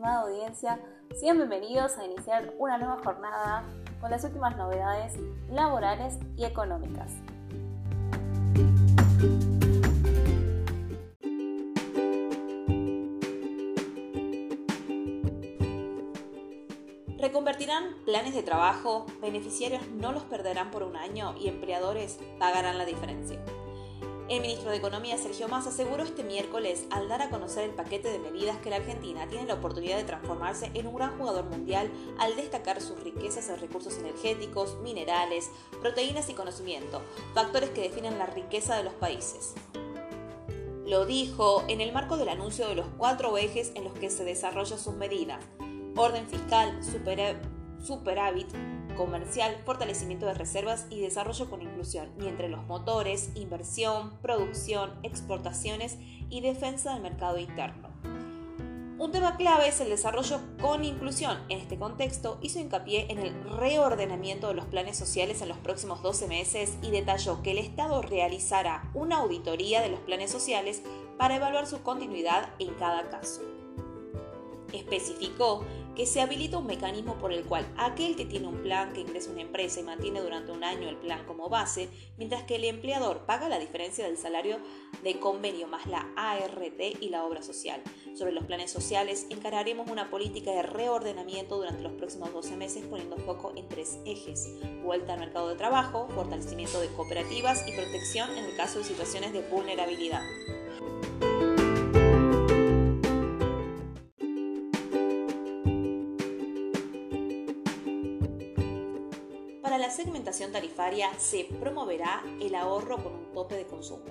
estimada audiencia, sean bienvenidos a iniciar una nueva jornada con las últimas novedades laborales y económicas. Reconvertirán planes de trabajo, beneficiarios no los perderán por un año y empleadores pagarán la diferencia. El ministro de Economía, Sergio Massa, aseguró este miércoles al dar a conocer el paquete de medidas que la Argentina tiene la oportunidad de transformarse en un gran jugador mundial al destacar sus riquezas en recursos energéticos, minerales, proteínas y conocimiento, factores que definen la riqueza de los países. Lo dijo en el marco del anuncio de los cuatro ejes en los que se desarrollan sus medidas. Orden fiscal, superávit, comercial, fortalecimiento de reservas y desarrollo con inclusión, y entre los motores, inversión, producción, exportaciones y defensa del mercado interno. Un tema clave es el desarrollo con inclusión. En este contexto, hizo hincapié en el reordenamiento de los planes sociales en los próximos 12 meses y detalló que el Estado realizará una auditoría de los planes sociales para evaluar su continuidad en cada caso. Especificó que se habilita un mecanismo por el cual aquel que tiene un plan que ingresa a una empresa y mantiene durante un año el plan como base, mientras que el empleador paga la diferencia del salario de convenio más la ART y la obra social. Sobre los planes sociales, encararemos una política de reordenamiento durante los próximos 12 meses poniendo foco en tres ejes. Vuelta al mercado de trabajo, fortalecimiento de cooperativas y protección en el caso de situaciones de vulnerabilidad. Segmentación tarifaria se promoverá el ahorro con un tope de consumo.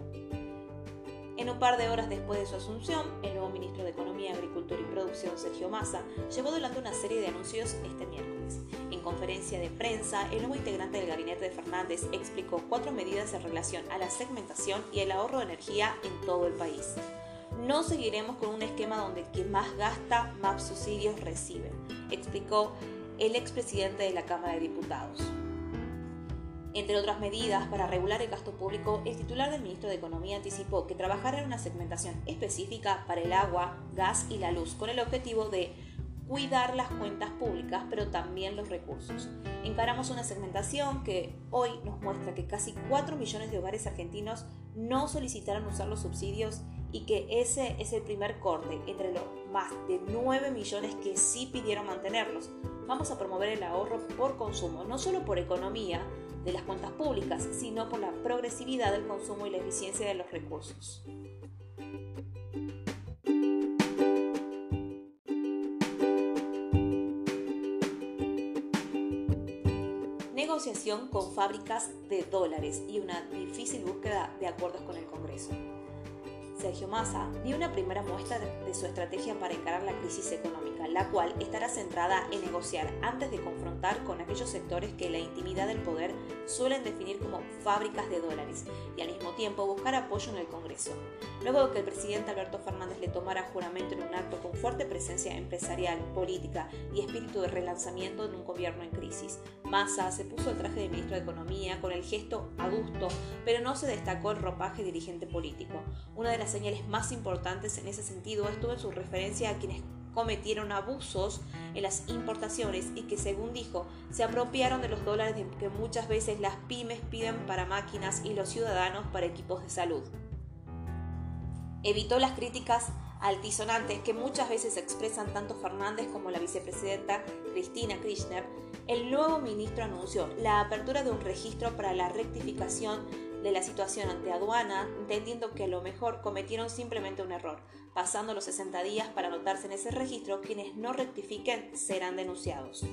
En un par de horas después de su asunción, el nuevo ministro de Economía, Agricultura y Producción, Sergio Massa, llevó adelante una serie de anuncios este miércoles. En conferencia de prensa, el nuevo integrante del gabinete de Fernández explicó cuatro medidas en relación a la segmentación y el ahorro de energía en todo el país. No seguiremos con un esquema donde quien más gasta, más subsidios recibe, explicó el expresidente de la Cámara de Diputados. Entre otras medidas para regular el gasto público, el titular del ministro de Economía anticipó que trabajará en una segmentación específica para el agua, gas y la luz, con el objetivo de cuidar las cuentas públicas, pero también los recursos. Encaramos una segmentación que hoy nos muestra que casi 4 millones de hogares argentinos no solicitaron usar los subsidios y que ese es el primer corte entre los más de 9 millones que sí pidieron mantenerlos. Vamos a promover el ahorro por consumo, no solo por economía, de las cuentas públicas, sino por la progresividad del consumo y la eficiencia de los recursos. Negociación con fábricas de dólares y una difícil búsqueda de acuerdos con el Congreso. Sergio Massa dio una primera muestra de su estrategia para encarar la crisis económica, la cual estará centrada en negociar antes de confrontar con aquellos sectores que la intimidad del poder suelen definir como fábricas de dólares y al mismo tiempo buscar apoyo en el Congreso. Luego de que el presidente Alberto Fernández le tomara juramento en un acto con fuerte presencia empresarial, política y espíritu de relanzamiento en un gobierno en crisis, Massa se puso el traje de ministro de Economía con el gesto adusto, pero no se destacó el ropaje dirigente político. Una de las señales más importantes en ese sentido estuvo en su referencia a quienes cometieron abusos en las importaciones y que según dijo se apropiaron de los dólares que muchas veces las pymes piden para máquinas y los ciudadanos para equipos de salud. Evitó las críticas altisonantes que muchas veces expresan tanto Fernández como la vicepresidenta Cristina Kirchner, el nuevo ministro anunció la apertura de un registro para la rectificación de la situación ante aduana, entendiendo que a lo mejor cometieron simplemente un error. Pasando los 60 días para anotarse en ese registro, quienes no rectifiquen serán denunciados.